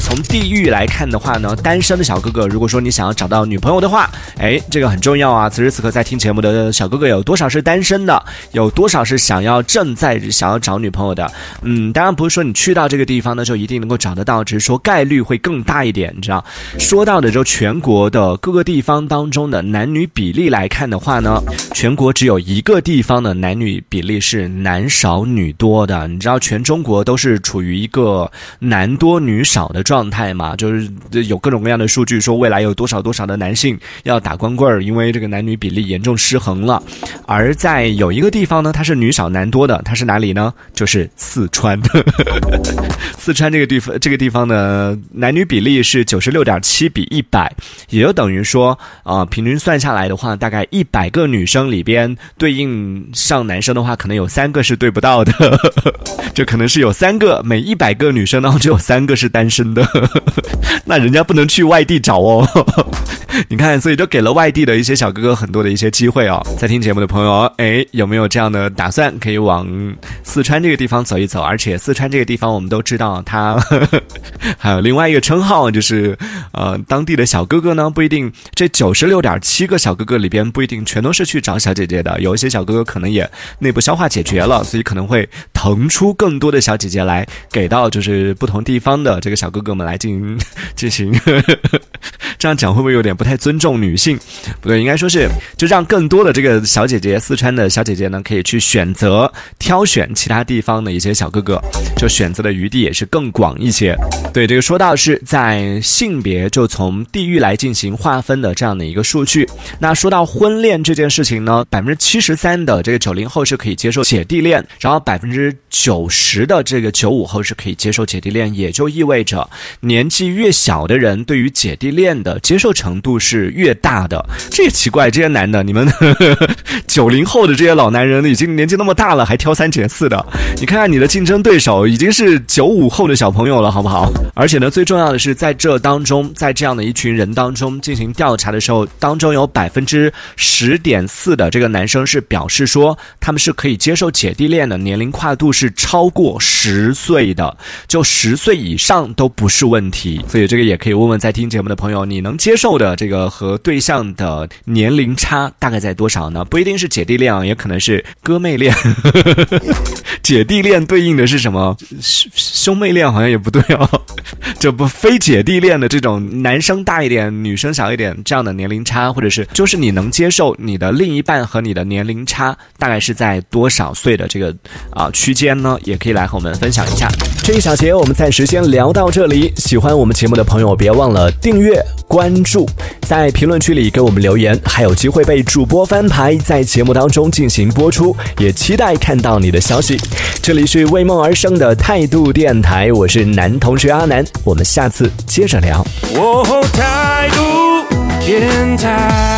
从地域来看的话呢，单身的小哥哥，如果说你想要找到女朋友的话，哎，这个很重要啊。此时此刻在听节目的小哥哥有多少是单身的？有多少是想要正在想要找女朋友的？嗯，当然不是说你去到这个地方呢就一定能够找得到，只是说概率会更大一点，你知道？说到的就全国的各个地方当中的男女比例来看的话呢，全国只有一个地方的男女比例是男少女多的。你知道全中国都是处于一个男多女少的状态嘛？就是有各种各样的数据说未来有多少多少的男性要打光棍儿，因为这个男女比例严重失衡了。而在有一个地方呢，它是女少男多的，它是哪里呢？就是四川。四川这个地方，这个地方呢，男女比例是九十六点七比一百，也就等于说，啊，平均算下来的话，大概一百个女生里边对应上男生的话，可能有三个是对不到的，就可能是有三个，每一百个女生当中只有三个是单身，那人家不能去外地找哦。你看，所以就给了外地的一些小哥哥很多的一些机会哦。在听节目的朋友，哎，有没有这样的打算，可以往四川这个地方走一走？而且四川这个地方，我们都知道，它 还有另外一个称号，就是呃，当地的小哥哥呢，不一定这九十六点七个小哥哥里边不一定全都是去找小姐姐的，有一些小哥哥可能也内部消化解决了，所以可能会腾出更多的小姐姐来给到就是不同地方的这个小哥哥们来进行 进行。这样讲会不会有点不太尊重女性？不对，应该说是就让更多的这个小姐姐，四川的小姐姐呢，可以去选择挑选其他地方的一些小哥哥，就选择的余地也是更广一些。对，这个说到是在性别就从地域来进行划分的这样的一个数据。那说到婚恋这件事情呢，百分之七十三的这个九零后是可以接受姐弟恋，然后百分之九十的这个九五后是可以接受姐弟恋，也就意味着年纪越小的人对于姐弟恋的。接受程度是越大的，这也奇怪。这些男的，你们 九零后的这些老男人已经年纪那么大了，还挑三拣四的。你看看你的竞争对手，已经是九五后的小朋友了，好不好？而且呢，最重要的是，在这当中，在这样的一群人当中进行调查的时候，当中有百分之十点四的这个男生是表示说，他们是可以接受姐弟恋的，年龄跨度是超过十岁的，就十岁以上都不是问题。所以这个也可以问问在听节目的朋友，你你能接受的这个和对象的年龄差大概在多少呢？不一定是姐弟恋，也可能是哥妹恋。姐弟恋对应的是什么？兄兄妹恋好像也不对哦。这不非姐弟恋的这种男生大一点，女生小一点这样的年龄差，或者是就是你能接受你的另一半和你的年龄差大概是在多少岁的这个啊区间呢？也可以来和我们分享一下。这一小节我们暂时先聊到这里。喜欢我们节目的朋友，别忘了订阅。关注，在评论区里给我们留言，还有机会被主播翻牌，在节目当中进行播出，也期待看到你的消息。这里是为梦而生的态度电台，我是男同学阿南，我们下次接着聊。哦态度电台。